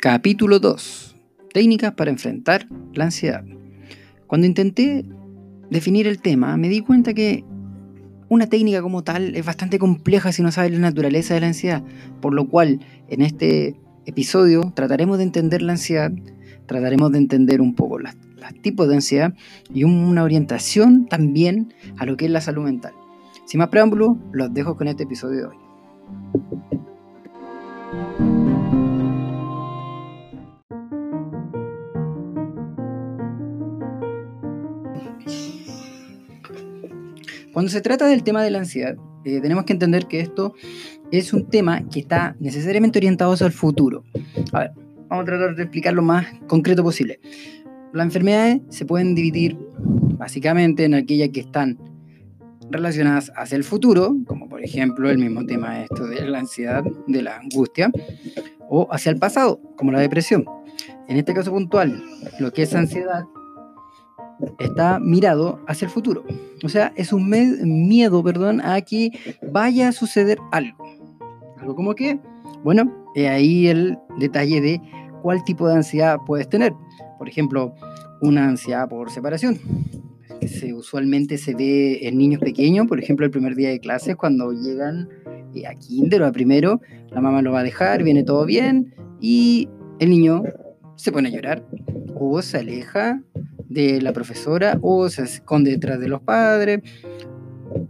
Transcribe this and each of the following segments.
Capítulo 2. Técnicas para enfrentar la ansiedad. Cuando intenté definir el tema, me di cuenta que una técnica como tal es bastante compleja si no sabes la naturaleza de la ansiedad, por lo cual en este episodio trataremos de entender la ansiedad, trataremos de entender un poco los, tipos de ansiedad y una orientación también a lo que es la salud mental. Sin más preámbulo, los dejo con este episodio de hoy. Cuando se trata del tema de la ansiedad, eh, tenemos que entender que esto es un tema que está necesariamente orientado hacia el futuro. A ver, vamos a tratar de explicar lo más concreto posible. Las enfermedades se pueden dividir básicamente en aquellas que están relacionadas hacia el futuro, como por ejemplo el mismo tema esto de la ansiedad, de la angustia, o hacia el pasado, como la depresión. En este caso puntual, lo que es ansiedad está mirado hacia el futuro. O sea, es un miedo, perdón, a que vaya a suceder algo. Algo como que, bueno, ahí el detalle de cuál tipo de ansiedad puedes tener. Por ejemplo, una ansiedad por separación, que usualmente se ve en niños pequeños, por ejemplo, el primer día de clases, cuando llegan eh, a kinder o a primero, la mamá lo va a dejar, viene todo bien, y el niño se pone a llorar o se aleja de la profesora o se esconde detrás de los padres.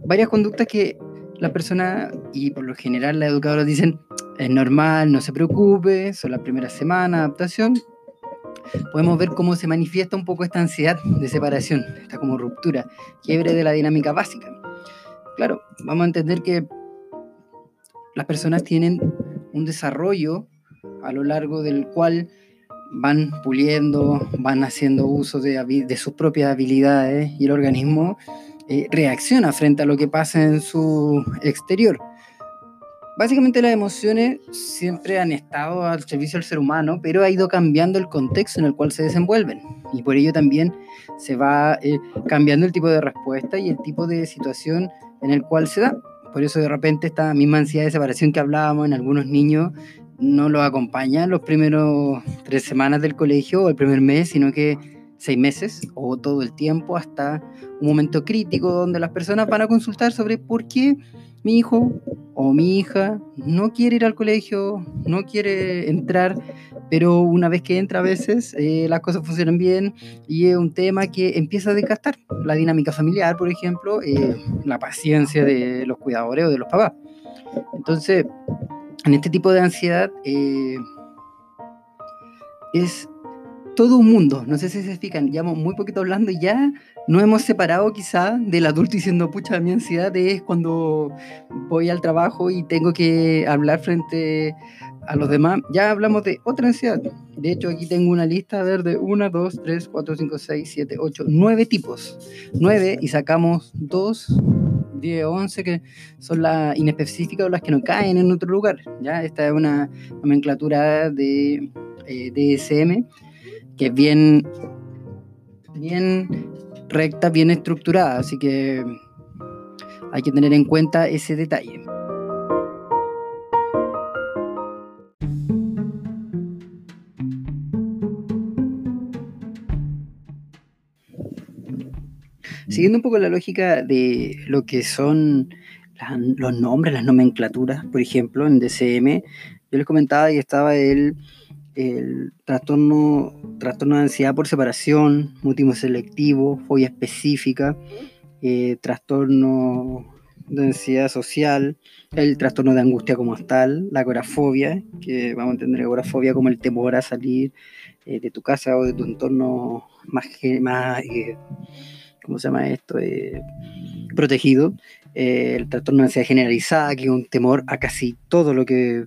Varias conductas que la persona y por lo general la educadora dicen es normal, no se preocupe, son las primeras semanas, adaptación. Podemos ver cómo se manifiesta un poco esta ansiedad de separación, esta como ruptura, quiebre de la dinámica básica. Claro, vamos a entender que las personas tienen un desarrollo a lo largo del cual van puliendo, van haciendo uso de, sus propias habilidades y el organismo eh, reacciona frente a lo que pasa en su exterior. Básicamente las emociones siempre han estado al servicio del ser humano, pero ha ido cambiando el contexto en el cual se desenvuelven y por ello también se va eh, cambiando el tipo de respuesta y el tipo de situación en el cual se da. Por eso de repente esta misma ansiedad de separación que hablábamos en algunos niños no lo acompaña los primeros tres semanas del colegio o el primer mes, sino que seis meses o todo el tiempo hasta un momento crítico donde las personas van a consultar sobre por qué mi hijo o mi hija no quiere ir al colegio, no quiere entrar, pero una vez que entra a veces eh, las cosas funcionan bien y es un tema que empieza a desgastar la dinámica familiar, por ejemplo, eh, la paciencia de los cuidadores o de los papás. Entonces, en este tipo de ansiedad eh, es todo un mundo. No sé si se explican, llevamos muy poquito hablando y ya nos hemos separado quizá del adulto diciendo, pucha, mi ansiedad es cuando voy al trabajo y tengo que hablar frente a los demás. Ya hablamos de otra ansiedad. De hecho, aquí tengo una lista a ver de 1, 2, 3, 4, 5, 6, 7, 8, 9 tipos. 9 y sacamos 2 10 o 11 que son las inespecíficas o las que no caen en otro lugar. ¿ya? Esta es una nomenclatura de eh, DSM que es bien, bien recta, bien estructurada, así que hay que tener en cuenta ese detalle. Siguiendo un poco la lógica de lo que son los nombres, las nomenclaturas, por ejemplo, en DCM, yo les comentaba que estaba el, trastorno, trastorno de ansiedad por separación, mutismo selectivo, fobia específica, eh, trastorno de ansiedad social, el trastorno de angustia como tal, la agorafobia, que vamos a entender agorafobia como el temor a salir eh, de tu casa o de tu entorno más, más eh, ¿cómo se llama esto? Eh, protegido. Eh, el trastorno de ansiedad generalizada, que es un temor a casi todo lo que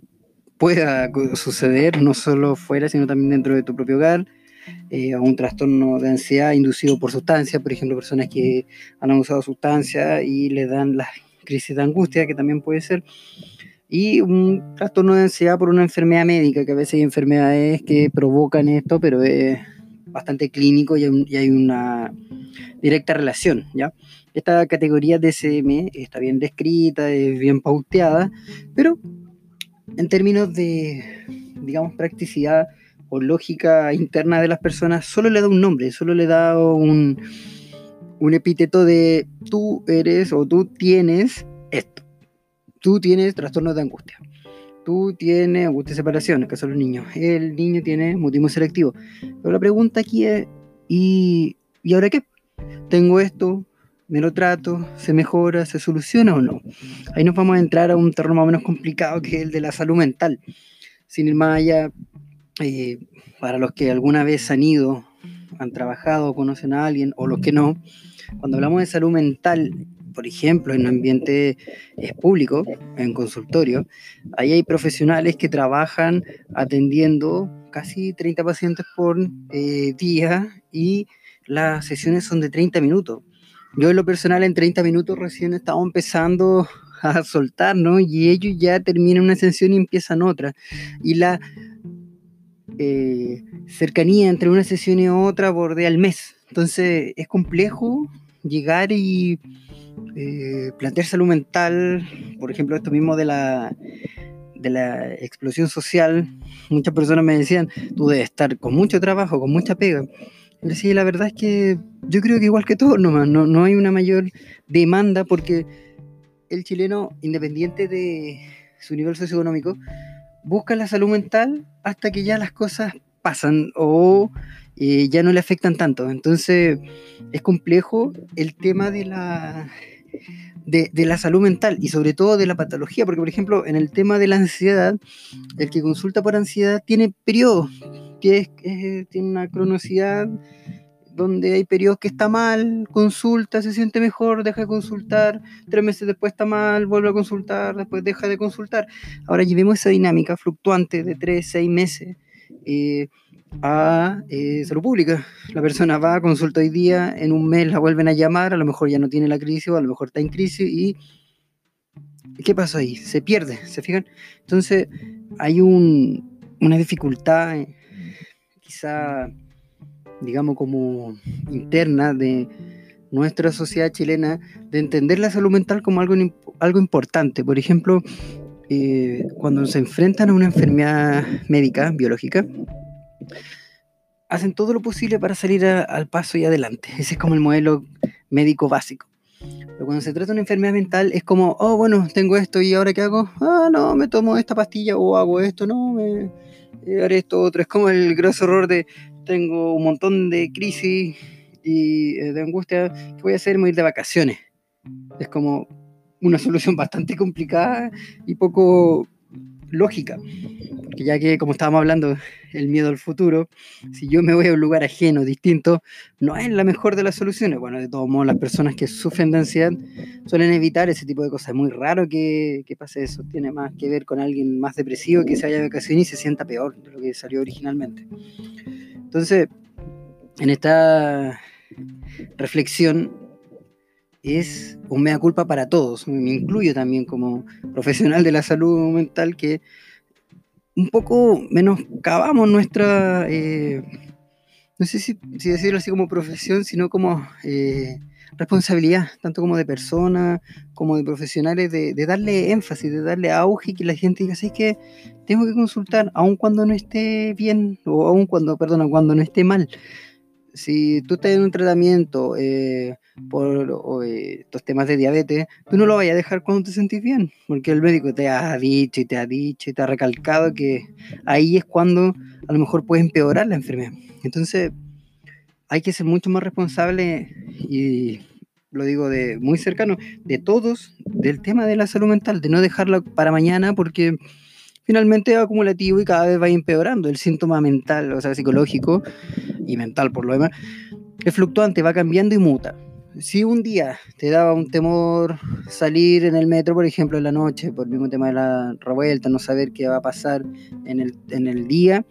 pueda suceder, no solo fuera, sino también dentro de tu propio hogar. Eh, un trastorno de ansiedad inducido por sustancias, por ejemplo, personas que han usado sustancias y le dan las crisis de angustia, que también puede ser. Y un trastorno de ansiedad por una enfermedad médica, que a veces hay enfermedades que provocan esto, pero es bastante clínico y hay una directa relación, ¿ya? Esta categoría DSM está bien descrita, es bien pauteada, pero en términos de, digamos, practicidad, o lógica interna de las personas solo le da un nombre, solo le da un, un epíteto de tú eres o tú tienes esto. Tú tienes trastornos de angustia. Tú tienes angustia de separación, en el caso de los niños. El niño tiene mutismo selectivo. Pero la pregunta aquí es, ¿y, ¿y ahora qué? Tengo esto, me lo trato, se mejora, se soluciona o no. Ahí nos vamos a entrar a un terreno más o menos complicado que el de la salud mental. Sin ir más allá, eh, para los que alguna vez han ido, han trabajado, conocen a alguien o los que no, cuando hablamos de salud mental, por ejemplo, en un ambiente eh, público, en consultorio, ahí hay profesionales que trabajan atendiendo casi 30 pacientes por eh, día y las sesiones son de 30 minutos. Yo en lo personal en 30 minutos recién estaba empezando a soltar, ¿no? Y ellos ya terminan una sesión y empiezan otra. Y la eh, cercanía entre una sesión y otra bordea el mes. Entonces es complejo llegar y eh, plantear salud mental, por ejemplo, esto mismo de la, de la explosión social. Muchas personas me decían, tú debes estar con mucho trabajo, con mucha pega. Sí, la verdad es que yo creo que igual que todos nomás, no, no hay una mayor demanda porque el chileno, independiente de su nivel socioeconómico, busca la salud mental hasta que ya las cosas pasan o eh, ya no le afectan tanto. Entonces es complejo el tema de la, de, la salud mental y sobre todo de la patología, porque por ejemplo en el tema de la ansiedad, el que consulta por ansiedad tiene periodos que tiene una cronosidad donde hay periodos que está mal, consulta, se siente mejor, deja de consultar, tres meses después está mal, vuelve a consultar, después deja de consultar. Ahora llevemos esa dinámica fluctuante de tres, seis meses eh, a eh, salud pública. La persona va, consulta hoy día, en un mes la vuelven a llamar, a lo mejor ya no tiene la crisis o a lo mejor está en crisis y ¿qué pasa ahí? Se pierde, ¿se fijan? Entonces hay un, una dificultad quizá, digamos, como interna de nuestra sociedad chilena de entender la salud mental como algo, algo importante. Por ejemplo, eh, cuando se enfrentan a una enfermedad médica, biológica, hacen todo lo posible para salir al paso y adelante. Ese es como el modelo médico básico. Pero cuando se trata de una enfermedad mental es como, oh, bueno, tengo esto y ahora qué hago? Ah, no, me tomo esta pastilla o hago esto, no, me, y haré esto otro. Es como el grosso error de tengo un montón de crisis y eh, de angustia, ¿qué voy a hacer? Me ir de vacaciones. Es como una solución bastante complicada y poco lógica. Porque ya que, como estábamos hablando, el miedo al futuro, si yo me voy a un lugar ajeno, distinto, no es la mejor de las soluciones. Bueno, de todos modos, las personas que sufren de ansiedad suelen evitar ese tipo de cosas. Es muy raro que, pase eso. Tiene más que ver con alguien más depresivo que se vaya de vacaciones y se sienta peor de lo que salió originalmente. Entonces, en esta reflexión es un mea culpa para todos. Me incluyo también como profesional de la salud mental que un poco menoscabamos nuestra, eh, no sé si, decirlo así como profesión, sino como eh, responsabilidad, tanto como de persona, como de profesionales, de, darle énfasis, de darle auge y que la gente diga, ¿sabes que Tengo que consultar, aun cuando no esté bien, o aun cuando, perdona, cuando no esté mal. Si tú estás en un tratamiento, eh, por eh, estos temas de diabetes, tú no lo vayas a dejar cuando te sentís bien, porque el médico te ha dicho y te ha dicho y te ha recalcado que ahí es cuando a lo mejor puede empeorar la enfermedad. Entonces, hay que ser mucho más responsable y lo digo de muy cercano, de todos, del tema de la salud mental, de no dejarla para mañana porque finalmente es acumulativo y cada vez va empeorando. El síntoma mental, o sea, psicológico y mental por lo demás, es fluctuante, va cambiando y muta si un día te daba un temor salir en el metro, por ejemplo, en la noche, por el mismo tema de la revuelta, no saber qué va a pasar en el, en el día,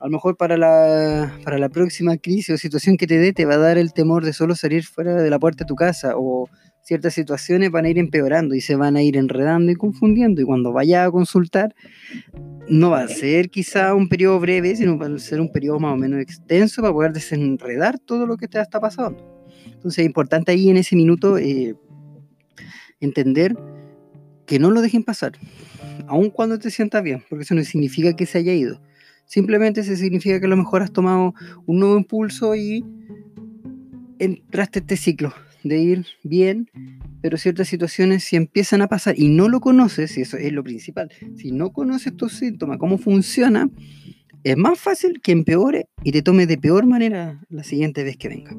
a lo mejor para la, para la próxima crisis o situación que te dé, te va a dar el temor de solo salir fuera de la puerta de tu casa o ciertas situaciones van a ir empeorando y se van a ir enredando y confundiendo y cuando vayas a consultar no va a ser quizá un periodo breve, sino va a ser un periodo más o menos extenso para poder desenredar todo lo que te está pasando. Entonces es importante ahí en ese minuto eh, entender que no lo dejen pasar, aun cuando te sientas bien, porque eso no significa que se haya ido. Simplemente se significa que a lo mejor has tomado un nuevo impulso y entraste este ciclo de ir bien, pero ciertas situaciones si empiezan a pasar y no lo conoces, y eso es lo principal, si no conoces tus síntomas, cómo funciona, es más fácil que empeore y te tome de peor manera la siguiente vez que venga.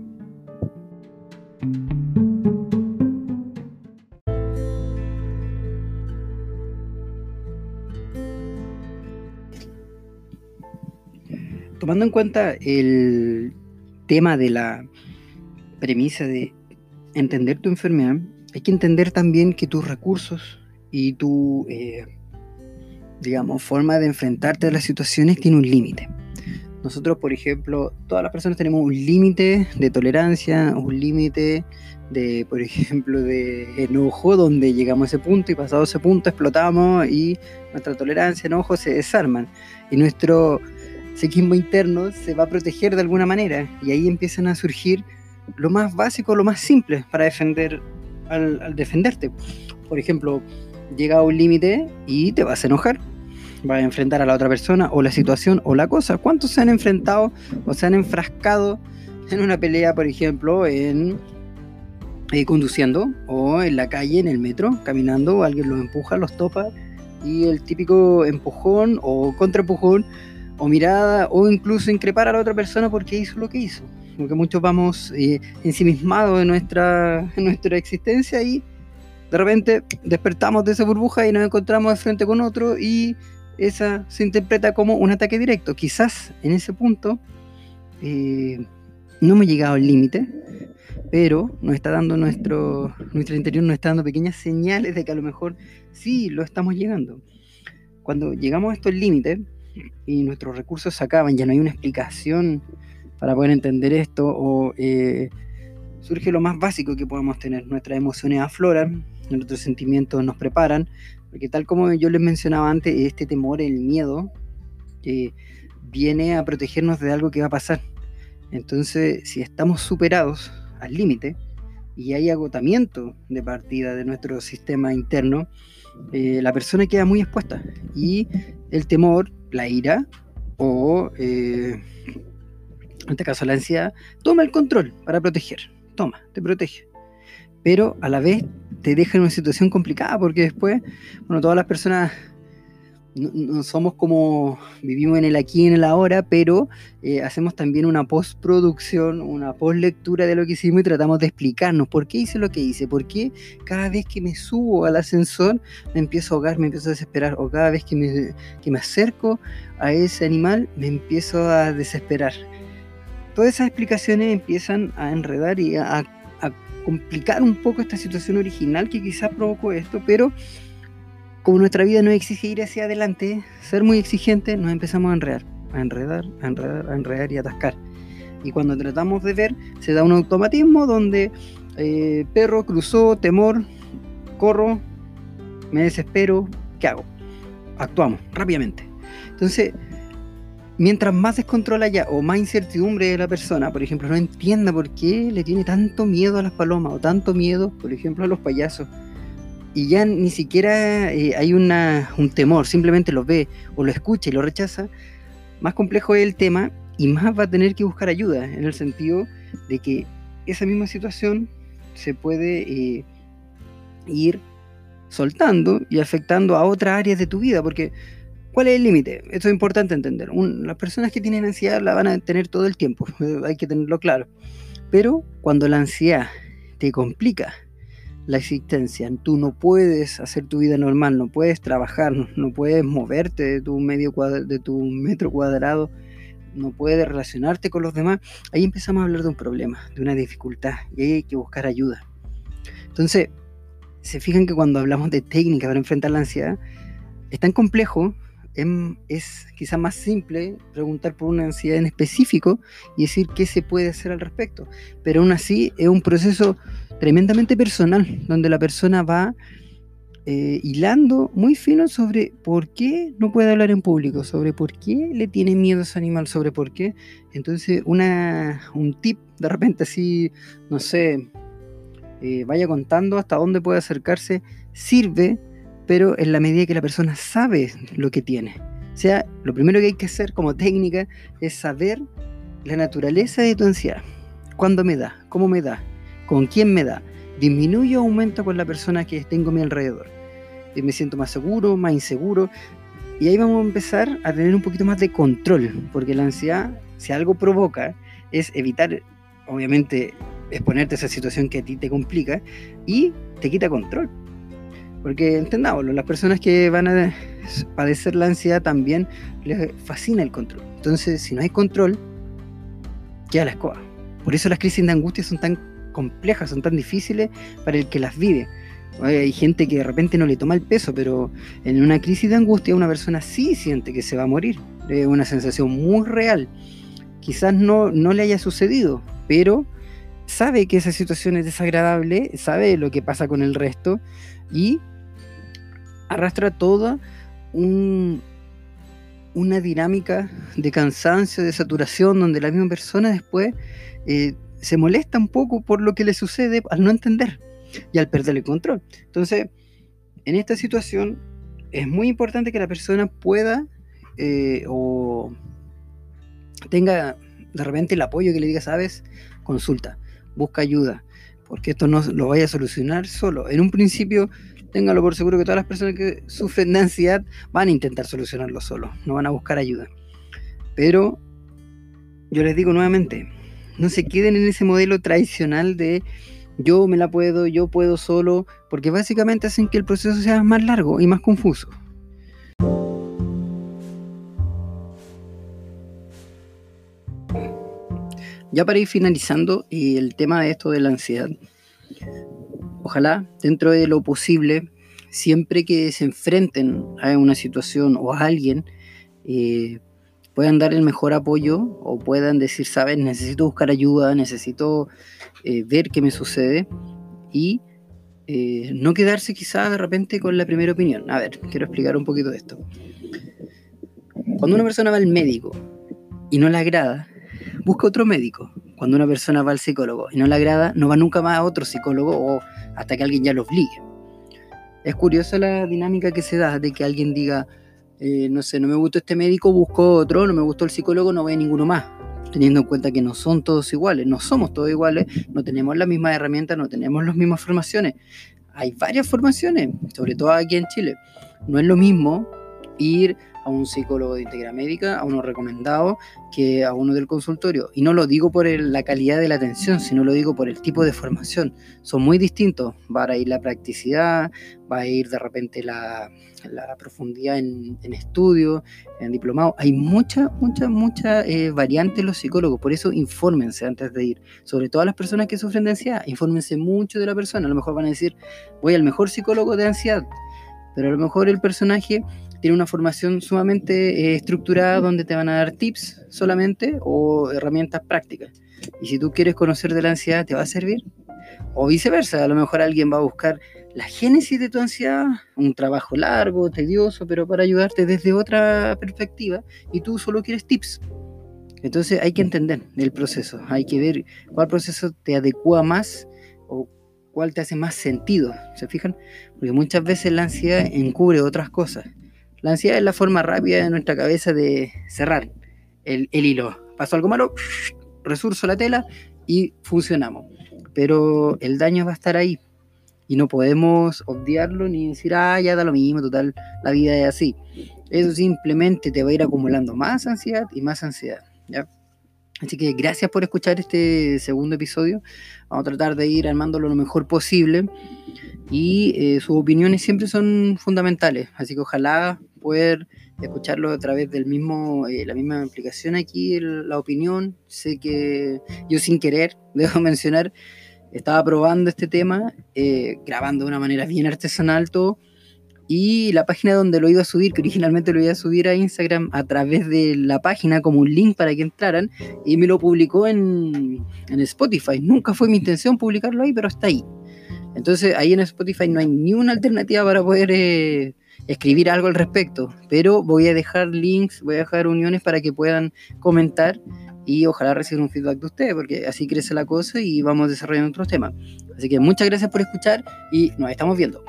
Tomando en cuenta el tema de la premisa de entender tu enfermedad, hay que entender también que tus recursos y tu, eh, digamos, forma de enfrentarte a las situaciones tiene un límite. Nosotros, por ejemplo, todas las personas tenemos un límite de tolerancia, un límite de, por ejemplo, de enojo, donde llegamos a ese punto y pasado ese punto explotamos y nuestra tolerancia, enojo se desarman. Y nuestro psiquismo interno se va a proteger de alguna manera y ahí empiezan a surgir lo más básico, lo más simple para defender al, defenderte. Por ejemplo, llega un límite y te vas a enojar. Vas a enfrentar a la otra persona o la situación o la cosa. ¿Cuántos se han enfrentado o se han enfrascado en una pelea, por ejemplo, en eh, conduciendo o en la calle, en el metro, caminando, alguien los empuja, los topa y el típico empujón o contraempujón o mirada o incluso increpar a la otra persona porque hizo lo que hizo porque muchos vamos eh, ensimismados en nuestra, en nuestra existencia y de repente despertamos de esa burbuja y nos encontramos de frente con otro y esa se interpreta como un ataque directo. Quizás en ese punto eh, no hemos llegado al límite, pero nos está dando nuestro, nuestro interior, nos está dando pequeñas señales de que a lo mejor sí lo estamos llegando. Cuando llegamos a estos límites y nuestros recursos se acaban, ya no hay una explicación para poder entender esto, o eh, surge lo más básico que podemos tener. Nuestras emociones afloran, nuestros sentimientos nos preparan, porque tal como yo les mencionaba antes, este temor, el miedo, que viene a protegernos de algo que va a pasar. Entonces, si estamos superados al límite y hay agotamiento de partida de nuestro sistema interno, eh, la persona queda muy expuesta y el temor, la ira o eh, en este caso la ansiedad, toma el control para proteger, toma, te protege. Pero a la vez te deja en una situación complicada porque después, bueno, todas las personas no, somos como vivimos en el aquí y en el ahora, pero eh, hacemos también una postproducción, una postlectura de lo que hicimos y tratamos de explicarnos por qué hice lo que hice, por qué cada vez que me subo al ascensor me empiezo a ahogar, me empiezo a desesperar, o cada vez que me, que me acerco a ese animal me empiezo a desesperar. Todas esas explicaciones empiezan a enredar y a, complicar un poco esta situación original que quizás provocó esto, pero como nuestra vida no exige ir hacia adelante, ser muy exigente, nos empezamos a enredar, a enredar, a enredar, a enredar y atascar. Y cuando tratamos de ver, se da un automatismo donde eh, perro cruzó, temor, corro, me desespero, ¿qué hago? Actuamos rápidamente. Entonces, mientras más descontrol haya o más incertidumbre de la persona, por ejemplo, no entienda por qué le tiene tanto miedo a las palomas o tanto miedo, por ejemplo, a los payasos, y ya ni siquiera eh, hay una, un temor, simplemente lo ve o lo escucha y lo rechaza, más complejo es el tema y más va a tener que buscar ayuda, en el sentido de que esa misma situación se puede eh, ir soltando y afectando a otras áreas de tu vida, porque ¿Cuál es el límite? Esto es importante entender. las personas que tienen ansiedad la van a tener todo el tiempo, hay que tenerlo claro. Pero cuando la ansiedad te complica la existencia, tú no puedes hacer tu vida normal, no puedes trabajar, no, puedes moverte de tu, medio de tu metro cuadrado, no puedes relacionarte con los demás, ahí empezamos a hablar de un problema, de una dificultad, y ahí hay que buscar ayuda. Entonces, se fijan que cuando hablamos de técnica para enfrentar la ansiedad, es tan complejo es quizá más simple preguntar por una ansiedad en específico y decir qué se puede hacer al respecto. Pero aún así es un proceso tremendamente personal, donde la persona va eh, hilando muy fino sobre por qué no puede hablar en público, sobre por qué le tiene miedo a ese animal, sobre por qué. Entonces, una, un tip de repente así, no sé, eh, vaya contando hasta dónde puede acercarse, sirve pero en la medida que la persona sabe lo que tiene, O sea, lo primero que hay que hacer como técnica es saber la naturaleza de tu ansiedad. ¿Cuándo me da? ¿Cómo me da? ¿Con quién me da? ¿Disminuye o aumenta con la persona que tengo a mi alrededor? ¿Me siento más seguro, más inseguro? Y ahí vamos a empezar a tener un poquito más de control, porque la ansiedad, si algo provoca, es evitar, obviamente, exponerte a esa situación que a ti te complica y te quita control. Porque entendámoslo, las personas que van a padecer la ansiedad también les fascina el control. Entonces, si no hay control, queda la escoba. Por eso las crisis de angustia son tan complejas, son tan difíciles para el que las vive. Hay gente que de repente no le toma el peso, pero en una crisis de angustia una persona sí siente que se va a morir. Es una sensación muy real. Quizás no, no le haya sucedido, pero sabe que esa situación es desagradable, sabe lo que pasa con el resto y arrastra toda una dinámica de cansancio, de saturación, donde la misma persona después eh, se molesta un poco por lo que le sucede al no entender y al perder el control. Entonces, en esta situación es muy importante que la persona pueda eh, o tenga de repente el apoyo que le diga, sabes, consulta, busca ayuda, porque esto no lo vaya a solucionar solo. En un principio, téngalo por seguro que todas las personas que sufren de ansiedad van a intentar solucionarlo solo, no van a buscar ayuda. Pero yo les digo nuevamente, no se queden en ese modelo tradicional de yo me la puedo, yo puedo solo, porque básicamente hacen que el proceso sea más largo y más confuso. Ya para ir finalizando y el tema de esto de la ansiedad, ojalá dentro de lo posible, siempre que se enfrenten a una situación o a alguien, eh, puedan dar el mejor apoyo o puedan decir, sabes, necesito buscar ayuda, necesito eh, ver qué me sucede y eh, no quedarse quizás de repente con la primera opinión. A ver, quiero explicar un poquito de esto. Cuando una persona va al médico y no le agrada, busca otro médico. Cuando una persona va al psicólogo y no le agrada, no va nunca más a otro psicólogo o hasta que alguien ya lo obligue. Es curiosa la dinámica que se da de que alguien diga, eh, no sé, no me gustó este médico, busco otro, no me gustó el psicólogo, no voy ninguno más teniendo en cuenta que no son todos iguales, no somos todos iguales, no tenemos las mismas herramientas, no tenemos las mismas formaciones. Hay varias formaciones, sobre todo aquí en Chile. No es lo mismo ir a un psicólogo de íntegra médica, a uno recomendado, que a uno del consultorio. Y no lo digo por la calidad de la atención, sino lo digo por el tipo de formación. Son muy distintos. Va a ir la practicidad, va a ir de repente la, profundidad en, estudio, en diplomado. Hay mucha, mucha, mucha eh, variante en los psicólogos. Por eso infórmense antes de ir. Sobre todo las personas que sufren de ansiedad, infórmense mucho de la persona. A lo mejor van a decir, voy al mejor psicólogo de ansiedad. Pero a lo mejor el personaje tiene una formación sumamente eh, estructurada donde te van a dar tips solamente o herramientas prácticas. Y si tú quieres conocer de la ansiedad, ¿te va a servir? O viceversa, a lo mejor alguien va a buscar la génesis de tu ansiedad, un trabajo largo, tedioso, pero para ayudarte desde otra perspectiva, y tú solo quieres tips. Entonces hay que entender el proceso, hay que ver cuál proceso te adecua más o cuál te hace más sentido, ¿se fijan? Porque muchas veces la ansiedad encubre otras cosas. La ansiedad es la forma rápida de nuestra cabeza de cerrar el, hilo. Pasó algo malo, resurso la tela y funcionamos. Pero el daño va a estar ahí. Y no podemos obviarlo ni decir, ah, ya da lo mismo, total, la vida es así. Eso simplemente te va a ir acumulando más ansiedad y más ansiedad. ¿ya? Así que gracias por escuchar este segundo episodio. Vamos a tratar de ir armándolo lo mejor posible. Y eh, sus opiniones siempre son fundamentales. Así que ojalá poder escucharlo a través del mismo, eh, la misma aplicación aquí, la opinión. Sé que yo sin querer, debo mencionar, estaba probando este tema, eh, grabando de una manera bien artesanal todo y la página donde lo iba a subir, que originalmente lo iba a subir a Instagram a través de la página como un link para que entraran, y me lo publicó en, en Spotify. Nunca fue mi intención publicarlo ahí, pero está ahí. Entonces ahí en Spotify no hay ni una alternativa para poder eh, escribir algo al respecto, pero voy a dejar links, voy a dejar uniones para que puedan comentar y ojalá reciban un feedback de ustedes, porque así crece la cosa y vamos desarrollando otros temas. Así que muchas gracias por escuchar y nos estamos viendo.